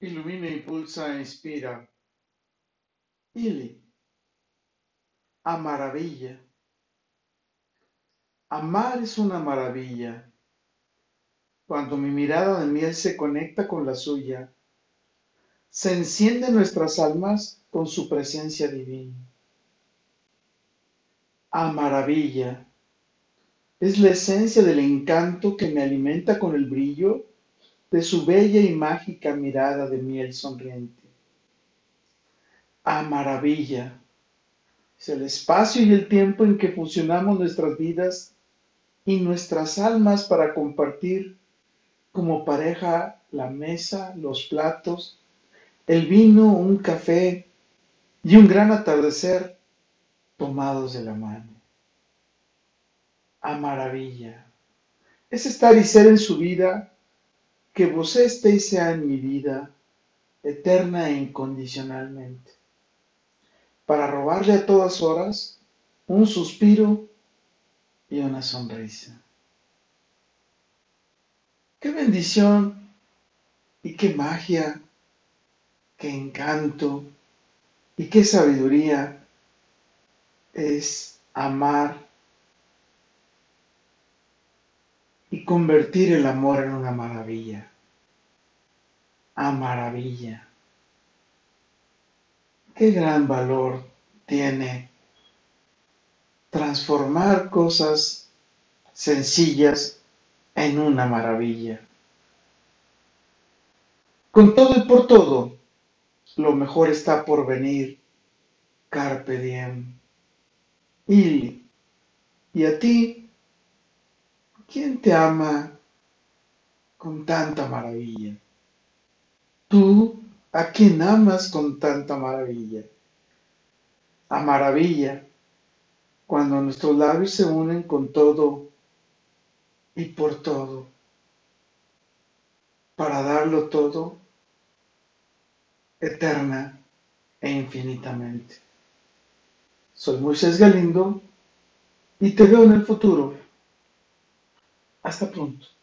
Ilumina, impulsa, inspira. Ili. A maravilla. Amar es una maravilla. Cuando mi mirada de miel se conecta con la suya, se encienden nuestras almas con su presencia divina. A maravilla. Es la esencia del encanto que me alimenta con el brillo de su bella y mágica mirada de miel sonriente. A maravilla es el espacio y el tiempo en que fusionamos nuestras vidas y nuestras almas para compartir como pareja la mesa, los platos, el vino, un café y un gran atardecer tomados de la mano. A maravilla es estar y ser en su vida que vos esté y sea en mi vida, eterna e incondicionalmente, para robarle a todas horas un suspiro y una sonrisa. Qué bendición y qué magia, qué encanto y qué sabiduría es amar y convertir el amor en una maravilla. A maravilla. Qué gran valor tiene transformar cosas sencillas en una maravilla. Con todo y por todo, lo mejor está por venir. Carpe diem. Y, y a ti, ¿Quién te ama con tanta maravilla? Tú, ¿a quién amas con tanta maravilla? A maravilla, cuando nuestros labios se unen con todo y por todo, para darlo todo eterna e infinitamente. Soy Moisés Galindo y te veo en el futuro. Hasta pronto.